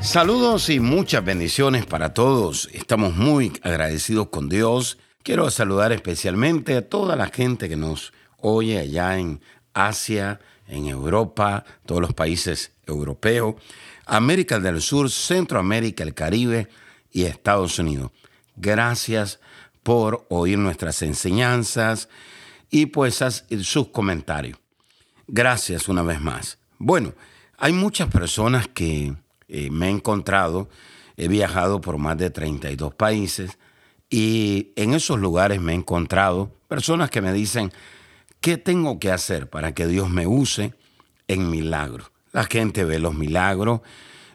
Saludos y muchas bendiciones para todos. Estamos muy agradecidos con Dios. Quiero saludar especialmente a toda la gente que nos oye allá en Asia, en Europa, todos los países europeos, América del Sur, Centroamérica, el Caribe y Estados Unidos. Gracias por oír nuestras enseñanzas y pues sus comentarios. Gracias una vez más. Bueno, hay muchas personas que eh, me he encontrado, he viajado por más de 32 países y en esos lugares me he encontrado personas que me dicen, ¿qué tengo que hacer para que Dios me use en milagros? La gente ve los milagros,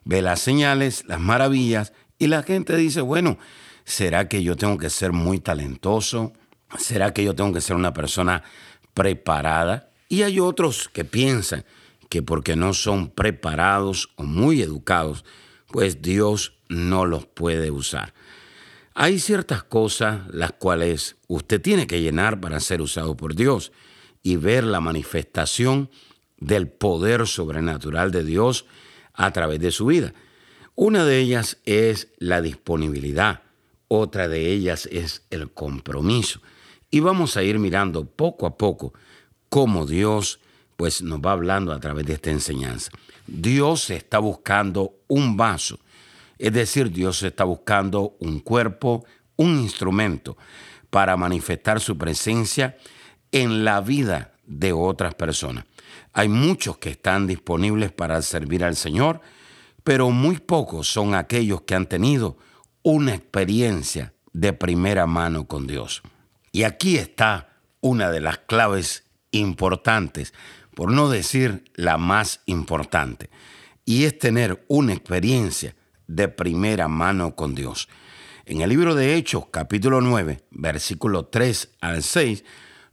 ve las señales, las maravillas y la gente dice, bueno, ¿será que yo tengo que ser muy talentoso? ¿Será que yo tengo que ser una persona preparada? Y hay otros que piensan que porque no son preparados o muy educados, pues Dios no los puede usar. Hay ciertas cosas las cuales usted tiene que llenar para ser usado por Dios y ver la manifestación del poder sobrenatural de Dios a través de su vida. Una de ellas es la disponibilidad, otra de ellas es el compromiso. Y vamos a ir mirando poco a poco cómo Dios pues nos va hablando a través de esta enseñanza. Dios está buscando un vaso, es decir, Dios está buscando un cuerpo, un instrumento para manifestar su presencia en la vida de otras personas. Hay muchos que están disponibles para servir al Señor, pero muy pocos son aquellos que han tenido una experiencia de primera mano con Dios. Y aquí está una de las claves importantes, por no decir la más importante, y es tener una experiencia de primera mano con Dios. En el libro de Hechos, capítulo 9, versículo 3 al 6,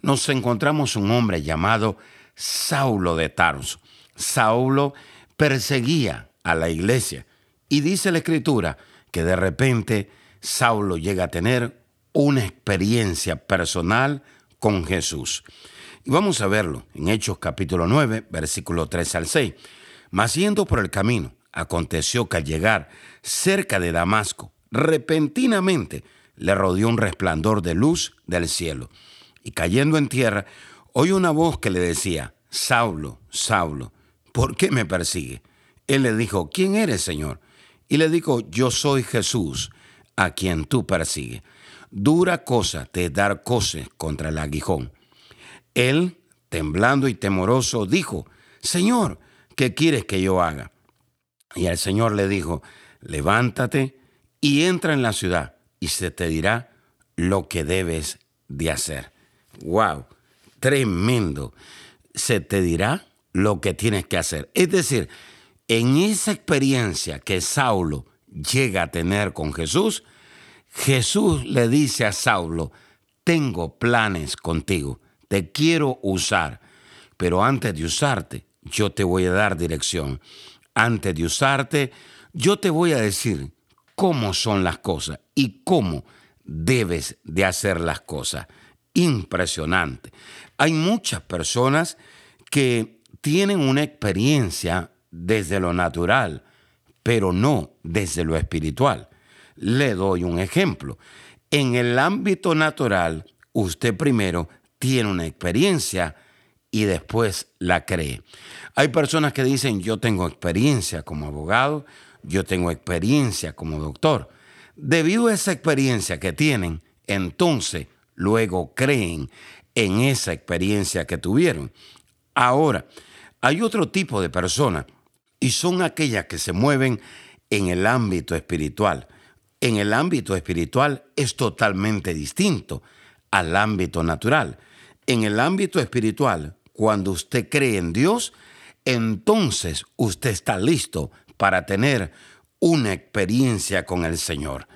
nos encontramos un hombre llamado Saulo de Tarso. Saulo perseguía a la iglesia y dice la escritura que de repente Saulo llega a tener una experiencia personal con Jesús. Y vamos a verlo en Hechos capítulo 9, versículo 3 al 6. Mas yendo por el camino, aconteció que al llegar cerca de Damasco, repentinamente le rodeó un resplandor de luz del cielo. Y cayendo en tierra, oyó una voz que le decía, Saulo, Saulo, ¿por qué me persigue? Él le dijo, ¿quién eres, Señor? Y le dijo, yo soy Jesús, a quien tú persigues dura cosa te dar coces contra el aguijón. Él, temblando y temoroso, dijo, Señor, ¿qué quieres que yo haga? Y el Señor le dijo, levántate y entra en la ciudad y se te dirá lo que debes de hacer. ¡Wow! Tremendo. Se te dirá lo que tienes que hacer. Es decir, en esa experiencia que Saulo llega a tener con Jesús, Jesús le dice a Saulo, tengo planes contigo, te quiero usar, pero antes de usarte, yo te voy a dar dirección. Antes de usarte, yo te voy a decir cómo son las cosas y cómo debes de hacer las cosas. Impresionante. Hay muchas personas que tienen una experiencia desde lo natural, pero no desde lo espiritual. Le doy un ejemplo. En el ámbito natural, usted primero tiene una experiencia y después la cree. Hay personas que dicen, yo tengo experiencia como abogado, yo tengo experiencia como doctor. Debido a esa experiencia que tienen, entonces luego creen en esa experiencia que tuvieron. Ahora, hay otro tipo de personas y son aquellas que se mueven en el ámbito espiritual en el ámbito espiritual es totalmente distinto al ámbito natural. En el ámbito espiritual, cuando usted cree en Dios, entonces usted está listo para tener una experiencia con el Señor.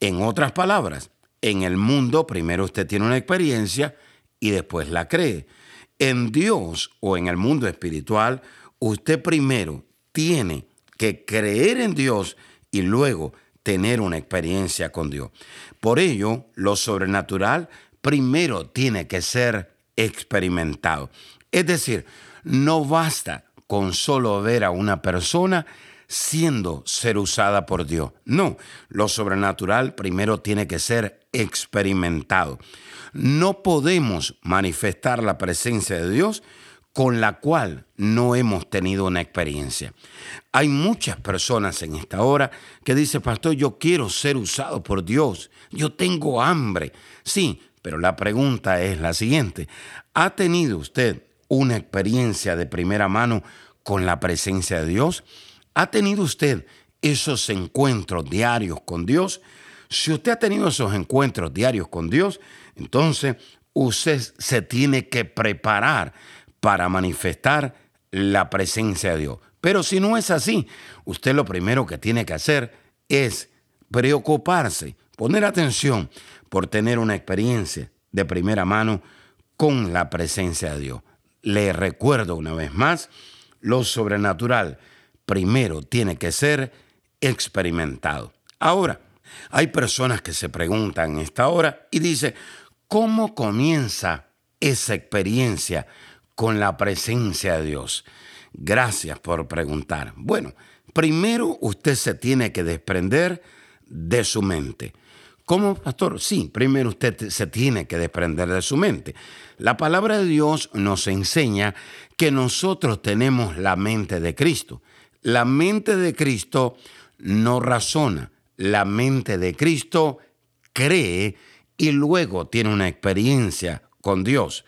En otras palabras, en el mundo primero usted tiene una experiencia y después la cree. En Dios o en el mundo espiritual, usted primero tiene que creer en Dios y luego tener una experiencia con Dios. Por ello, lo sobrenatural primero tiene que ser experimentado. Es decir, no basta con solo ver a una persona siendo ser usada por Dios. No, lo sobrenatural primero tiene que ser experimentado. No podemos manifestar la presencia de Dios con la cual no hemos tenido una experiencia. Hay muchas personas en esta hora que dicen, pastor, yo quiero ser usado por Dios, yo tengo hambre. Sí, pero la pregunta es la siguiente, ¿ha tenido usted una experiencia de primera mano con la presencia de Dios? ¿Ha tenido usted esos encuentros diarios con Dios? Si usted ha tenido esos encuentros diarios con Dios, entonces usted se tiene que preparar para manifestar la presencia de Dios. Pero si no es así, usted lo primero que tiene que hacer es preocuparse, poner atención por tener una experiencia de primera mano con la presencia de Dios. Le recuerdo una vez más, lo sobrenatural primero tiene que ser experimentado. Ahora, hay personas que se preguntan esta hora y dicen, ¿cómo comienza esa experiencia con la presencia de Dios? Gracias por preguntar. Bueno, primero usted se tiene que desprender de su mente. ¿Cómo, pastor? Sí, primero usted se tiene que desprender de su mente. La palabra de Dios nos enseña que nosotros tenemos la mente de Cristo. La mente de Cristo no razona, la mente de Cristo cree y luego tiene una experiencia con Dios.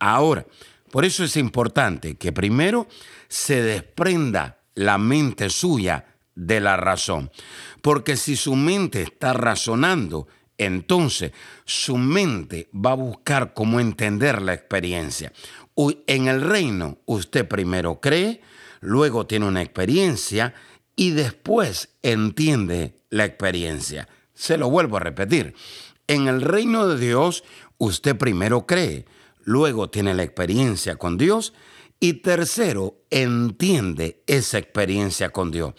Ahora, por eso es importante que primero se desprenda la mente suya de la razón. Porque si su mente está razonando, entonces su mente va a buscar cómo entender la experiencia. En el reino usted primero cree, luego tiene una experiencia y después entiende la experiencia. Se lo vuelvo a repetir. En el reino de Dios usted primero cree, luego tiene la experiencia con Dios y tercero, entiende esa experiencia con Dios.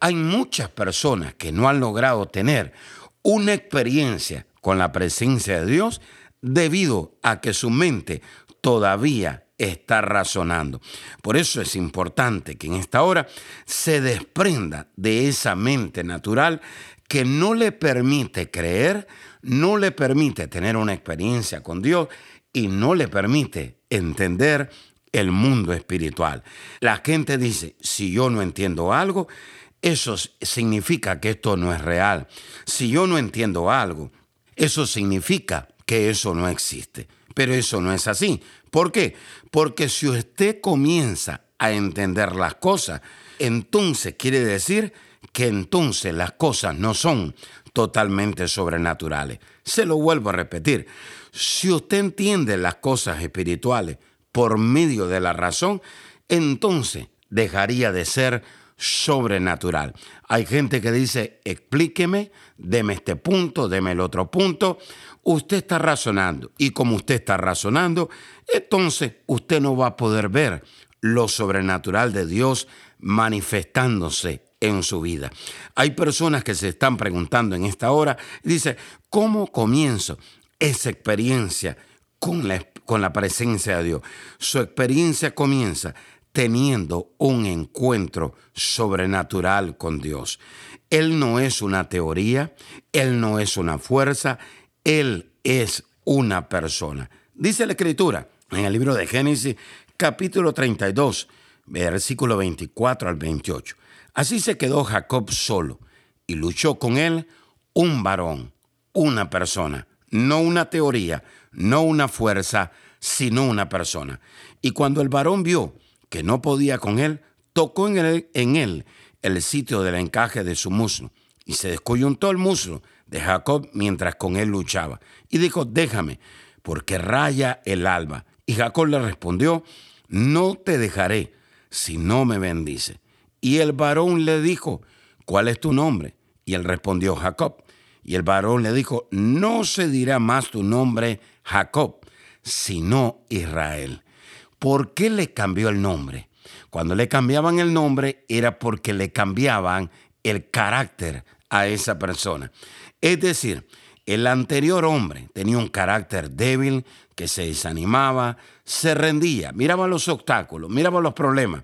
Hay muchas personas que no han logrado tener una experiencia con la presencia de Dios debido a que su mente todavía está razonando. Por eso es importante que en esta hora se desprenda de esa mente natural que no le permite creer, no le permite tener una experiencia con Dios y no le permite entender el mundo espiritual. La gente dice, si yo no entiendo algo, eso significa que esto no es real. Si yo no entiendo algo, eso significa que eso no existe. Pero eso no es así. ¿Por qué? Porque si usted comienza a entender las cosas, entonces quiere decir que entonces las cosas no son totalmente sobrenaturales. Se lo vuelvo a repetir. Si usted entiende las cosas espirituales por medio de la razón, entonces dejaría de ser sobrenatural. Hay gente que dice, explíqueme, deme este punto, deme el otro punto. Usted está razonando y como usted está razonando, entonces usted no va a poder ver lo sobrenatural de Dios manifestándose en su vida. Hay personas que se están preguntando en esta hora, dice, ¿cómo comienzo esa experiencia con la, con la presencia de Dios? Su experiencia comienza teniendo un encuentro sobrenatural con Dios. Él no es una teoría, Él no es una fuerza, Él es una persona. Dice la Escritura en el libro de Génesis capítulo 32, versículo 24 al 28. Así se quedó Jacob solo y luchó con él un varón, una persona, no una teoría, no una fuerza, sino una persona. Y cuando el varón vio que no podía con él, tocó en él, el sitio del encaje de su muslo y se descoyuntó el muslo de Jacob mientras con él luchaba. Y dijo, déjame, porque raya el alba. Y Jacob le respondió, no te dejaré si no me bendice. Y el varón le dijo, ¿cuál es tu nombre? Y él respondió, Jacob. Y el varón le dijo, no se dirá más tu nombre Jacob, sino Israel. ¿Por qué le cambió el nombre? Cuando le cambiaban el nombre era porque le cambiaban el carácter a esa persona. Es decir, el anterior hombre tenía un carácter débil, que se desanimaba, se rendía, miraba los obstáculos, miraba los problemas.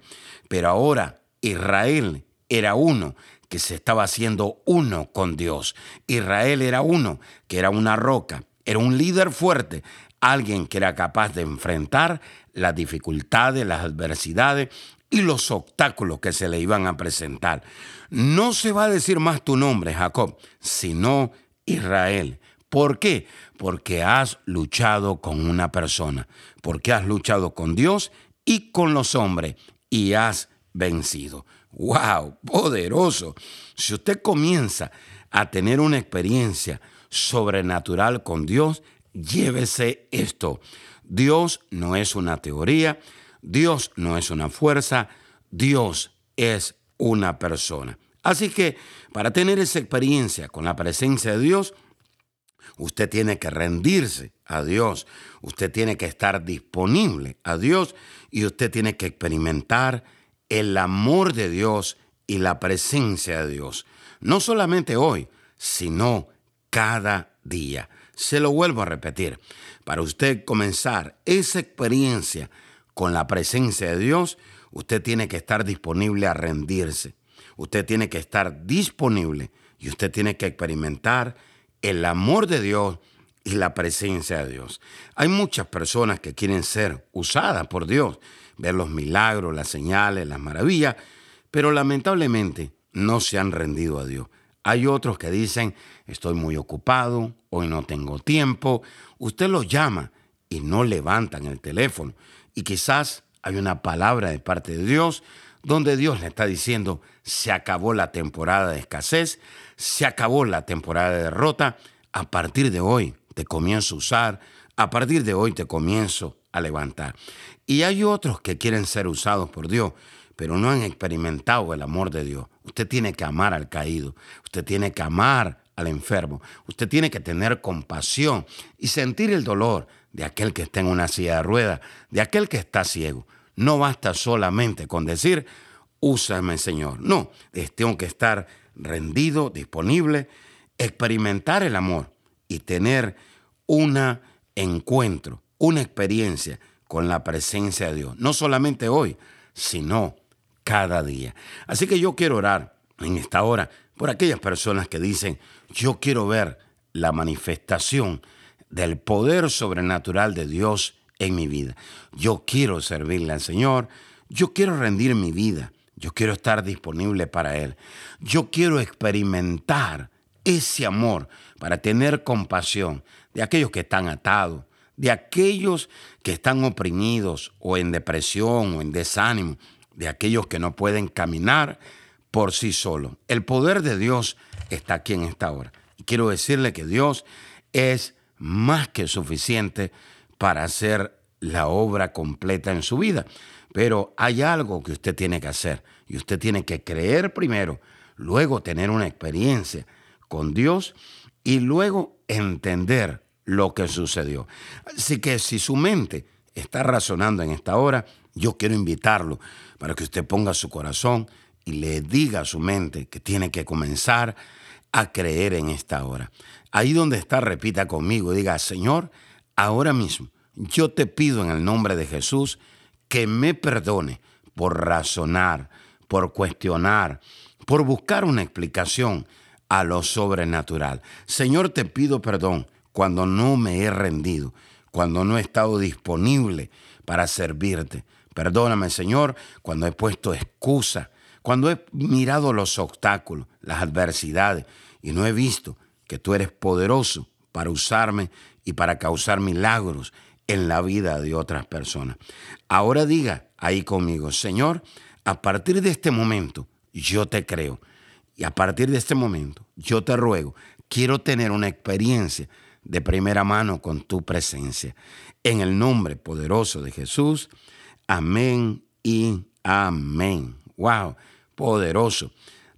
Pero ahora Israel era uno que se estaba haciendo uno con Dios. Israel era uno que era una roca, era un líder fuerte, alguien que era capaz de enfrentar las dificultades, las adversidades y los obstáculos que se le iban a presentar. No se va a decir más tu nombre, Jacob, sino Israel. ¿Por qué? Porque has luchado con una persona, porque has luchado con Dios y con los hombres y has vencido. ¡Wow! Poderoso. Si usted comienza a tener una experiencia sobrenatural con Dios, llévese esto. Dios no es una teoría, Dios no es una fuerza, Dios es una persona. Así que para tener esa experiencia con la presencia de Dios, usted tiene que rendirse a Dios, usted tiene que estar disponible a Dios y usted tiene que experimentar el amor de Dios y la presencia de Dios. No solamente hoy, sino cada día. Se lo vuelvo a repetir. Para usted comenzar esa experiencia con la presencia de Dios, usted tiene que estar disponible a rendirse. Usted tiene que estar disponible y usted tiene que experimentar el amor de Dios y la presencia de Dios. Hay muchas personas que quieren ser usadas por Dios, ver los milagros, las señales, las maravillas, pero lamentablemente no se han rendido a Dios. Hay otros que dicen, estoy muy ocupado, hoy no tengo tiempo. Usted los llama y no levantan el teléfono. Y quizás hay una palabra de parte de Dios donde Dios le está diciendo, se acabó la temporada de escasez, se acabó la temporada de derrota, a partir de hoy te comienzo a usar, a partir de hoy te comienzo a levantar. Y hay otros que quieren ser usados por Dios, pero no han experimentado el amor de Dios. Usted tiene que amar al caído, usted tiene que amar al enfermo, usted tiene que tener compasión y sentir el dolor de aquel que está en una silla de ruedas, de aquel que está ciego. No basta solamente con decir, úsame Señor. No, tengo que estar rendido, disponible, experimentar el amor y tener un encuentro, una experiencia con la presencia de Dios. No solamente hoy, sino cada día. Así que yo quiero orar en esta hora por aquellas personas que dicen, yo quiero ver la manifestación del poder sobrenatural de Dios en mi vida. Yo quiero servirle al Señor, yo quiero rendir mi vida, yo quiero estar disponible para Él, yo quiero experimentar ese amor para tener compasión de aquellos que están atados, de aquellos que están oprimidos o en depresión o en desánimo, de aquellos que no pueden caminar por sí solos. El poder de Dios está aquí en esta hora. Y quiero decirle que Dios es más que suficiente para hacer la obra completa en su vida. Pero hay algo que usted tiene que hacer y usted tiene que creer primero, luego tener una experiencia con Dios y luego entender lo que sucedió. Así que si su mente está razonando en esta hora, yo quiero invitarlo para que usted ponga su corazón y le diga a su mente que tiene que comenzar a creer en esta hora. Ahí donde está, repita conmigo, diga, Señor, ahora mismo yo te pido en el nombre de Jesús que me perdone por razonar, por cuestionar, por buscar una explicación a lo sobrenatural. Señor, te pido perdón cuando no me he rendido, cuando no he estado disponible para servirte. Perdóname, Señor, cuando he puesto excusa, cuando he mirado los obstáculos, las adversidades y no he visto que tú eres poderoso para usarme y para causar milagros en la vida de otras personas. Ahora diga ahí conmigo, Señor, a partir de este momento yo te creo y a partir de este momento yo te ruego, quiero tener una experiencia de primera mano con tu presencia. En el nombre poderoso de Jesús, amén y amén. Wow, poderoso.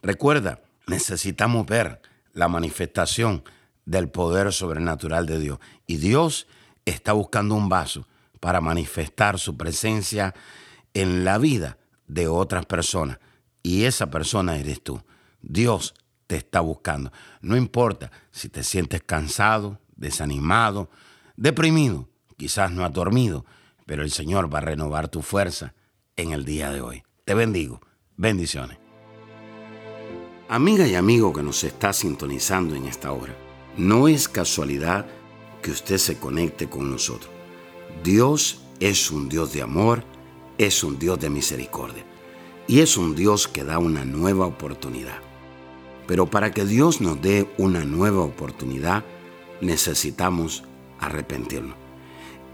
Recuerda, necesitamos ver la manifestación del poder sobrenatural de Dios. Y Dios está buscando un vaso para manifestar su presencia en la vida de otras personas. Y esa persona eres tú. Dios te está buscando. No importa si te sientes cansado, desanimado, deprimido, quizás no has dormido, pero el Señor va a renovar tu fuerza en el día de hoy. Te bendigo. Bendiciones. Amiga y amigo que nos está sintonizando en esta hora, no es casualidad que usted se conecte con nosotros. Dios es un Dios de amor, es un Dios de misericordia y es un Dios que da una nueva oportunidad. Pero para que Dios nos dé una nueva oportunidad, necesitamos arrepentirnos.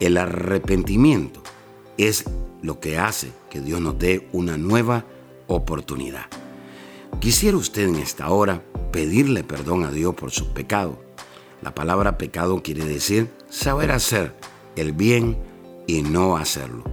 El arrepentimiento es lo que hace que Dios nos dé una nueva oportunidad. Quisiera usted en esta hora pedirle perdón a Dios por sus pecados. La palabra pecado quiere decir saber hacer el bien y no hacerlo.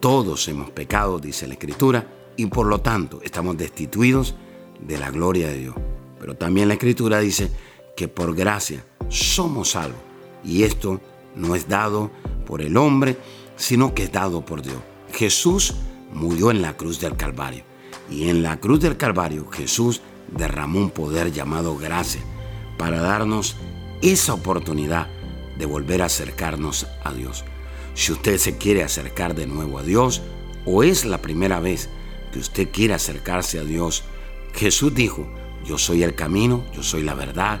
Todos hemos pecado, dice la Escritura, y por lo tanto estamos destituidos de la gloria de Dios. Pero también la Escritura dice que por gracia somos salvos. Y esto no es dado por el hombre, sino que es dado por Dios. Jesús murió en la cruz del Calvario. Y en la cruz del Calvario Jesús derramó un poder llamado gracia para darnos esa oportunidad de volver a acercarnos a Dios. Si usted se quiere acercar de nuevo a Dios o es la primera vez que usted quiere acercarse a Dios, Jesús dijo, yo soy el camino, yo soy la verdad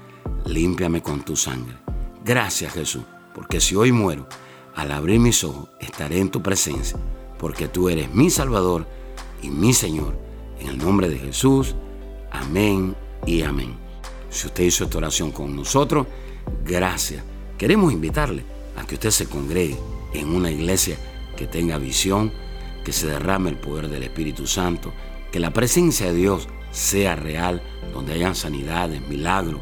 límpiame con tu sangre. Gracias Jesús, porque si hoy muero, al abrir mis ojos estaré en tu presencia, porque tú eres mi Salvador y mi Señor. En el nombre de Jesús, amén y amén. Si usted hizo esta oración con nosotros, gracias. Queremos invitarle a que usted se congregue en una iglesia que tenga visión, que se derrame el poder del Espíritu Santo, que la presencia de Dios sea real, donde hayan sanidades, milagros